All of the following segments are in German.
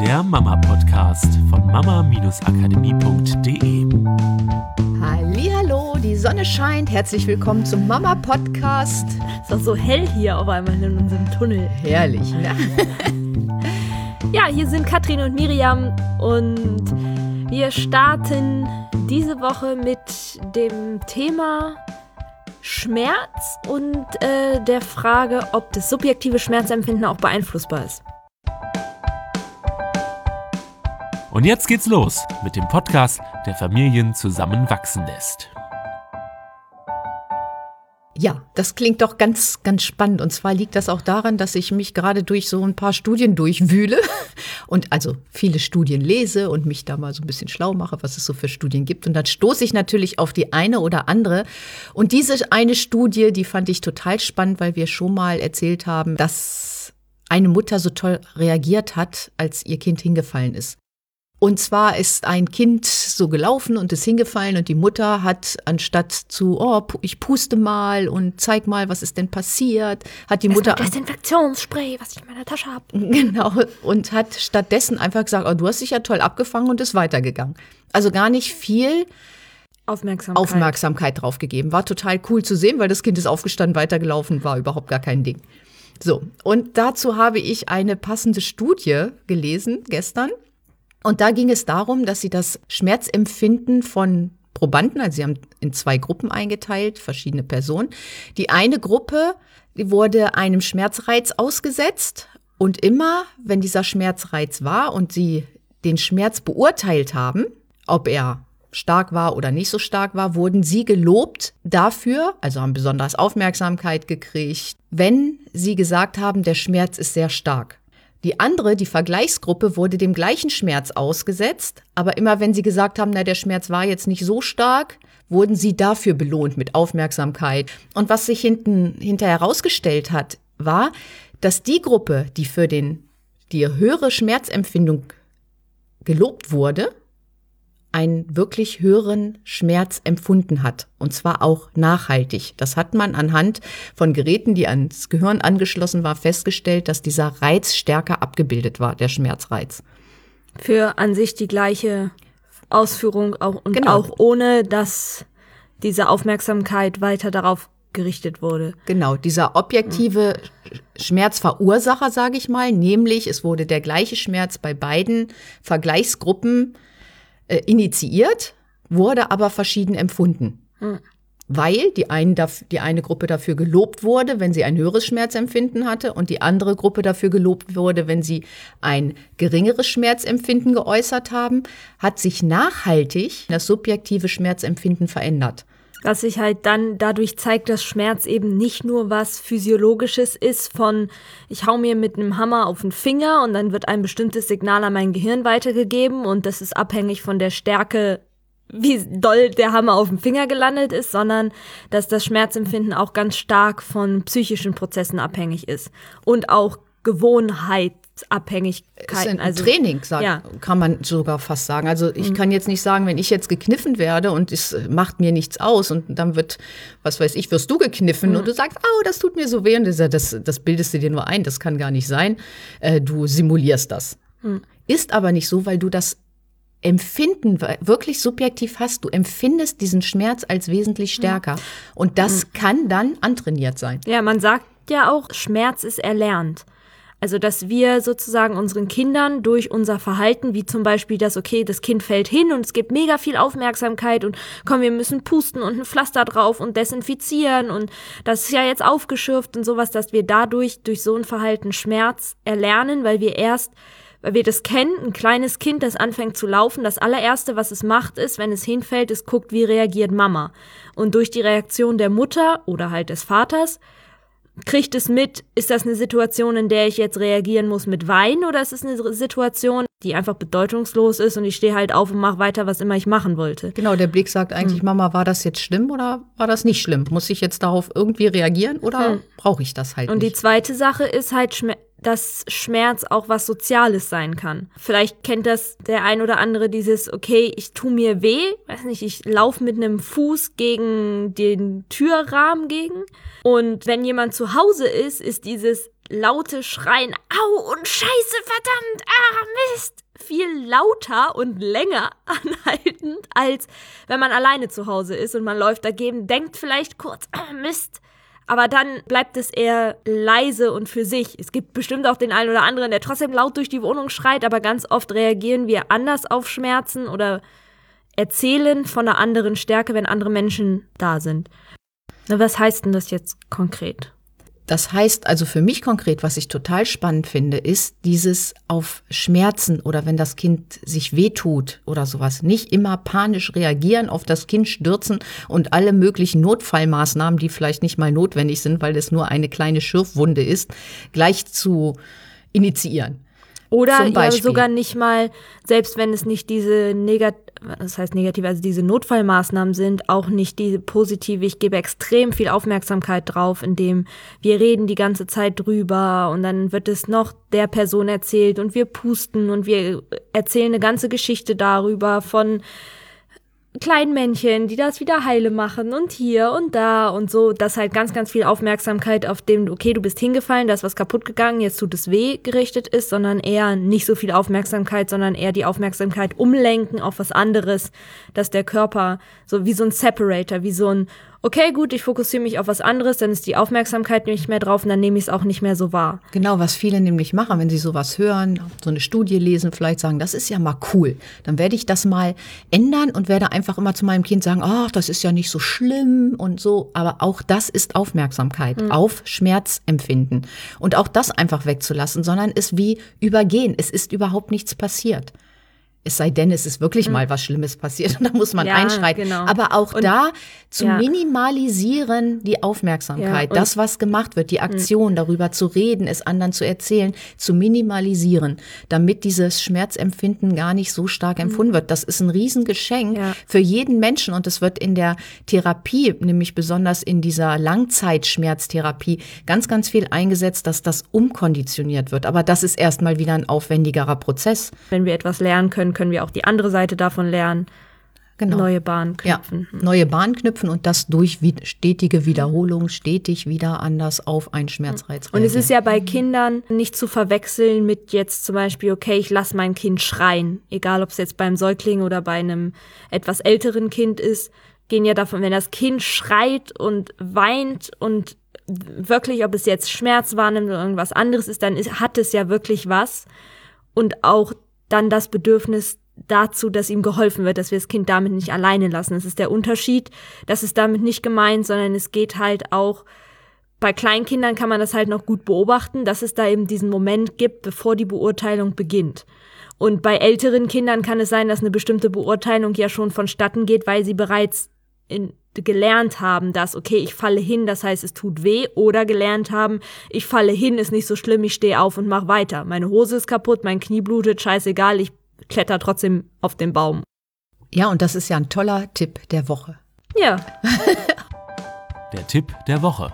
der Mama-Podcast von mama-akademie.de. Hallo, die Sonne scheint. Herzlich willkommen zum Mama-Podcast. Ist doch so hell hier auf einmal in unserem Tunnel. Herrlich, ne? Ja, hier sind Katrin und Miriam und wir starten diese Woche mit dem Thema Schmerz und äh, der Frage, ob das subjektive Schmerzempfinden auch beeinflussbar ist. Und jetzt geht's los mit dem Podcast, der Familien zusammenwachsen lässt. Ja, das klingt doch ganz, ganz spannend. Und zwar liegt das auch daran, dass ich mich gerade durch so ein paar Studien durchwühle und also viele Studien lese und mich da mal so ein bisschen schlau mache, was es so für Studien gibt. Und dann stoße ich natürlich auf die eine oder andere. Und diese eine Studie, die fand ich total spannend, weil wir schon mal erzählt haben, dass eine Mutter so toll reagiert hat, als ihr Kind hingefallen ist. Und zwar ist ein Kind so gelaufen und ist hingefallen und die Mutter hat anstatt zu, oh, ich puste mal und zeig mal, was ist denn passiert, hat die Das Mutter ist das Infektionsspray, was ich in meiner Tasche habe. genau und hat stattdessen einfach gesagt, oh, du hast dich ja toll abgefangen und ist weitergegangen. Also gar nicht viel Aufmerksamkeit. Aufmerksamkeit drauf gegeben. War total cool zu sehen, weil das Kind ist aufgestanden, weitergelaufen, war überhaupt gar kein Ding. So, und dazu habe ich eine passende Studie gelesen gestern. Und da ging es darum, dass sie das Schmerzempfinden von Probanden, also sie haben in zwei Gruppen eingeteilt, verschiedene Personen. Die eine Gruppe, die wurde einem Schmerzreiz ausgesetzt und immer, wenn dieser Schmerzreiz war und sie den Schmerz beurteilt haben, ob er stark war oder nicht so stark war, wurden sie gelobt dafür, also haben besonders Aufmerksamkeit gekriegt, wenn sie gesagt haben, der Schmerz ist sehr stark. Die andere, die Vergleichsgruppe, wurde dem gleichen Schmerz ausgesetzt, aber immer wenn sie gesagt haben, na, der Schmerz war jetzt nicht so stark, wurden sie dafür belohnt mit Aufmerksamkeit. Und was sich hinten hinterher herausgestellt hat, war, dass die Gruppe, die für den, die höhere Schmerzempfindung gelobt wurde, einen wirklich höheren Schmerz empfunden hat. Und zwar auch nachhaltig. Das hat man anhand von Geräten, die ans Gehirn angeschlossen war, festgestellt, dass dieser Reiz stärker abgebildet war, der Schmerzreiz. Für an sich die gleiche Ausführung auch, und Genau. auch ohne, dass diese Aufmerksamkeit weiter darauf gerichtet wurde. Genau, dieser objektive Schmerzverursacher, sage ich mal, nämlich es wurde der gleiche Schmerz bei beiden Vergleichsgruppen äh, initiiert, wurde aber verschieden empfunden. Weil die, einen, die eine Gruppe dafür gelobt wurde, wenn sie ein höheres Schmerzempfinden hatte und die andere Gruppe dafür gelobt wurde, wenn sie ein geringeres Schmerzempfinden geäußert haben, hat sich nachhaltig das subjektive Schmerzempfinden verändert. Was sich halt dann dadurch zeigt, dass Schmerz eben nicht nur was Physiologisches ist von, ich hau mir mit einem Hammer auf den Finger und dann wird ein bestimmtes Signal an mein Gehirn weitergegeben und das ist abhängig von der Stärke, wie doll der Hammer auf dem Finger gelandet ist, sondern dass das Schmerzempfinden auch ganz stark von psychischen Prozessen abhängig ist und auch Gewohnheitsabhängigkeiten. Ist ein Training, sag, ja. kann man sogar fast sagen. Also ich kann jetzt nicht sagen, wenn ich jetzt gekniffen werde und es macht mir nichts aus und dann wird, was weiß ich, wirst du gekniffen und du sagst, oh, das tut mir so weh und das, das, das bildest du dir nur ein, das kann gar nicht sein. Äh, du simulierst das. Ist aber nicht so, weil du das Empfinden wirklich subjektiv hast. Du empfindest diesen Schmerz als wesentlich stärker. Und das kann dann antrainiert sein. Ja, man sagt ja auch, Schmerz ist erlernt. Also, dass wir sozusagen unseren Kindern durch unser Verhalten, wie zum Beispiel das, okay, das Kind fällt hin und es gibt mega viel Aufmerksamkeit und komm, wir müssen pusten und ein Pflaster drauf und desinfizieren und das ist ja jetzt aufgeschürft und sowas, dass wir dadurch durch so ein Verhalten Schmerz erlernen, weil wir erst weil wir das kennen, ein kleines Kind, das anfängt zu laufen, das allererste, was es macht, ist, wenn es hinfällt, es guckt, wie reagiert Mama. Und durch die Reaktion der Mutter oder halt des Vaters kriegt es mit, ist das eine Situation, in der ich jetzt reagieren muss mit Weinen oder ist es eine Situation, die einfach bedeutungslos ist und ich stehe halt auf und mache weiter, was immer ich machen wollte. Genau, der Blick sagt eigentlich, Mama, war das jetzt schlimm oder war das nicht schlimm? Muss ich jetzt darauf irgendwie reagieren oder brauche ich das halt Und die nicht? zweite Sache ist halt, Schme dass Schmerz auch was Soziales sein kann. Vielleicht kennt das der ein oder andere dieses, okay, ich tu mir weh, weiß nicht, ich laufe mit einem Fuß gegen den Türrahmen gegen. Und wenn jemand zu Hause ist, ist dieses, laute Schreien, au und Scheiße, verdammt, ah, Mist, viel lauter und länger anhaltend, als wenn man alleine zu Hause ist und man läuft dagegen, denkt vielleicht kurz, ah, Mist, aber dann bleibt es eher leise und für sich. Es gibt bestimmt auch den einen oder anderen, der trotzdem laut durch die Wohnung schreit, aber ganz oft reagieren wir anders auf Schmerzen oder erzählen von einer anderen Stärke, wenn andere Menschen da sind. Was heißt denn das jetzt konkret? Das heißt also für mich konkret, was ich total spannend finde, ist dieses auf Schmerzen oder wenn das Kind sich wehtut oder sowas, nicht immer panisch reagieren, auf das Kind stürzen und alle möglichen Notfallmaßnahmen, die vielleicht nicht mal notwendig sind, weil es nur eine kleine Schürfwunde ist, gleich zu initiieren. Oder ja, sogar nicht mal, selbst wenn es nicht diese negativ, das heißt negativ, also diese Notfallmaßnahmen sind, auch nicht diese positive, ich gebe extrem viel Aufmerksamkeit drauf, indem wir reden die ganze Zeit drüber und dann wird es noch der Person erzählt und wir pusten und wir erzählen eine ganze Geschichte darüber von kleinen Männchen, die das wieder heile machen und hier und da und so, dass halt ganz, ganz viel Aufmerksamkeit auf dem, okay, du bist hingefallen, da ist was kaputt gegangen, jetzt tut es weh gerichtet ist, sondern eher nicht so viel Aufmerksamkeit, sondern eher die Aufmerksamkeit umlenken auf was anderes, dass der Körper so wie so ein Separator, wie so ein okay, gut, ich fokussiere mich auf was anderes, dann ist die Aufmerksamkeit nicht mehr drauf und dann nehme ich es auch nicht mehr so wahr. Genau, was viele nämlich machen, wenn sie sowas hören, so eine Studie lesen, vielleicht sagen, das ist ja mal cool. Dann werde ich das mal ändern und werde einfach immer zu meinem Kind sagen, ach, das ist ja nicht so schlimm und so. Aber auch das ist Aufmerksamkeit mhm. auf Schmerzempfinden. Und auch das einfach wegzulassen, sondern es wie übergehen. Es ist überhaupt nichts passiert. Es sei denn, es ist wirklich mhm. mal was Schlimmes passiert und da muss man ja, einschreiten. Genau. Aber auch und, da zu ja. minimalisieren die Aufmerksamkeit, ja, das, was gemacht wird, die Aktion, mhm. darüber zu reden, es anderen zu erzählen, zu minimalisieren, damit dieses Schmerzempfinden gar nicht so stark mhm. empfunden wird. Das ist ein Riesengeschenk für jeden Menschen und es wird in der Therapie, nämlich besonders in dieser Langzeitschmerztherapie, ganz, ganz viel eingesetzt, dass das umkonditioniert wird. Aber das ist erstmal wieder ein aufwendigerer Prozess. Wenn wir etwas lernen können, können wir auch die andere Seite davon lernen. Genau. Neue Bahn knüpfen. Ja, neue Bahn knüpfen und das durch stetige Wiederholung, stetig wieder anders auf einen Schmerzreiz. Und es ist ja bei Kindern nicht zu verwechseln mit jetzt zum Beispiel, okay, ich lasse mein Kind schreien. Egal, ob es jetzt beim Säugling oder bei einem etwas älteren Kind ist, gehen ja davon, wenn das Kind schreit und weint und wirklich, ob es jetzt Schmerz wahrnimmt oder irgendwas anderes ist, dann ist, hat es ja wirklich was. Und auch dann das Bedürfnis dazu, dass ihm geholfen wird, dass wir das Kind damit nicht alleine lassen. Das ist der Unterschied. Das ist damit nicht gemeint, sondern es geht halt auch, bei Kleinkindern kann man das halt noch gut beobachten, dass es da eben diesen Moment gibt, bevor die Beurteilung beginnt. Und bei älteren Kindern kann es sein, dass eine bestimmte Beurteilung ja schon vonstatten geht, weil sie bereits in, gelernt haben, dass, okay, ich falle hin, das heißt, es tut weh, oder gelernt haben, ich falle hin, ist nicht so schlimm, ich stehe auf und mach weiter. Meine Hose ist kaputt, mein Knie blutet, scheißegal, ich kletter trotzdem auf den Baum. Ja, und das ist ja ein toller Tipp der Woche. Ja. der Tipp der Woche.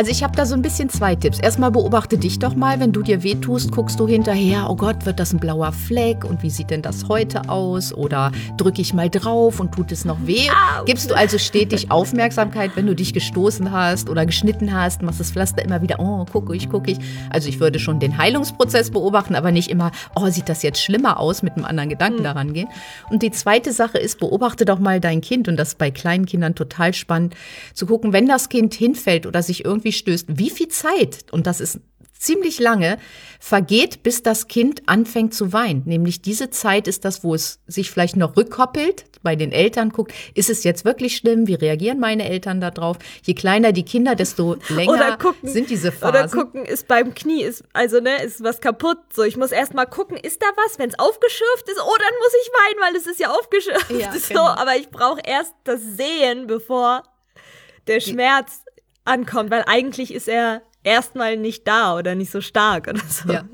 Also ich habe da so ein bisschen zwei Tipps. Erstmal beobachte dich doch mal, wenn du dir wehtust, guckst du hinterher, oh Gott, wird das ein blauer Fleck und wie sieht denn das heute aus? Oder drücke ich mal drauf und tut es noch weh? Gibst du also stetig Aufmerksamkeit, wenn du dich gestoßen hast oder geschnitten hast, machst das Pflaster immer wieder, oh, gucke ich, gucke ich. Also ich würde schon den Heilungsprozess beobachten, aber nicht immer, oh, sieht das jetzt schlimmer aus, mit einem anderen Gedanken mhm. daran gehen. Und die zweite Sache ist, beobachte doch mal dein Kind und das ist bei kleinen Kindern total spannend, zu gucken, wenn das Kind hinfällt oder sich irgendwie irgendwie stößt, wie viel Zeit, und das ist ziemlich lange, vergeht, bis das Kind anfängt zu weinen. Nämlich diese Zeit ist das, wo es sich vielleicht noch rückkoppelt, bei den Eltern guckt, ist es jetzt wirklich schlimm? Wie reagieren meine Eltern darauf? Je kleiner die Kinder, desto länger gucken, sind diese Phasen. Oder gucken, ist beim Knie, ist, also ne, ist was kaputt. So, ich muss erst mal gucken, ist da was? Wenn es aufgeschürft ist, oh, dann muss ich weinen, weil es ist ja aufgeschürft. Ja, so, genau. aber ich brauche erst das Sehen, bevor der Schmerz ankommt, weil eigentlich ist er erstmal nicht da oder nicht so stark oder so. Ja.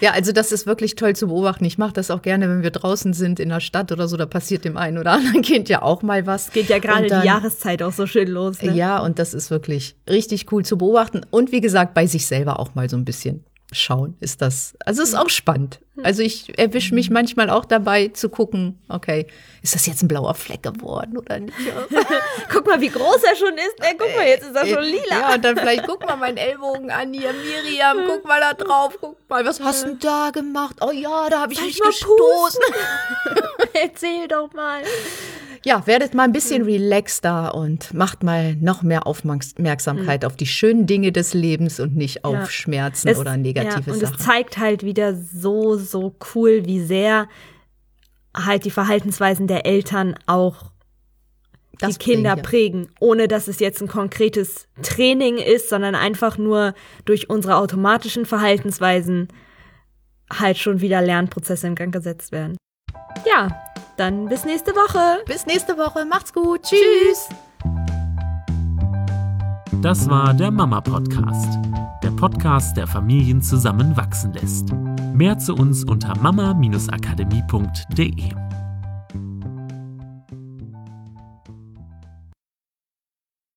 ja, also das ist wirklich toll zu beobachten. Ich mache das auch gerne, wenn wir draußen sind in der Stadt oder so, da passiert dem einen oder anderen Kind ja auch mal was. Geht ja gerade die Jahreszeit auch so schön los. Ne? Ja, und das ist wirklich richtig cool zu beobachten und wie gesagt, bei sich selber auch mal so ein bisschen schauen, ist das. Also es ist auch spannend. Also ich erwische mich manchmal auch dabei zu gucken, okay, ist das jetzt ein blauer Fleck geworden oder nicht? Guck mal, wie groß er schon ist. Ey, guck mal, jetzt ist er schon lila. Ja, und dann vielleicht guck mal meinen Ellbogen an hier, Miriam, guck mal da drauf, guck mal, was hast du denn da gemacht? Oh ja, da habe ich Soll mich gestoßen. Erzähl doch mal. Ja, werdet mal ein bisschen relaxter und macht mal noch mehr Aufmerksamkeit auf die schönen Dinge des Lebens und nicht auf Ja. Schmerzen Es- oder negative ja, und Sachen. es zeigt halt wieder so, so cool, wie sehr halt die Verhaltensweisen der Eltern auch Das die Kinder prägen, prägen, ohne dass es jetzt ein konkretes Training ist, sondern einfach nur durch unsere automatischen Verhaltensweisen halt schon wieder Lernprozesse in Gang gesetzt werden. Ja, dann bis nächste Woche. Bis nächste Woche. Macht's gut. Tschüss. Das war der Mama Podcast. Der Podcast, der Familien zusammenwachsen lässt. Mehr zu uns unter mama-akademie.de.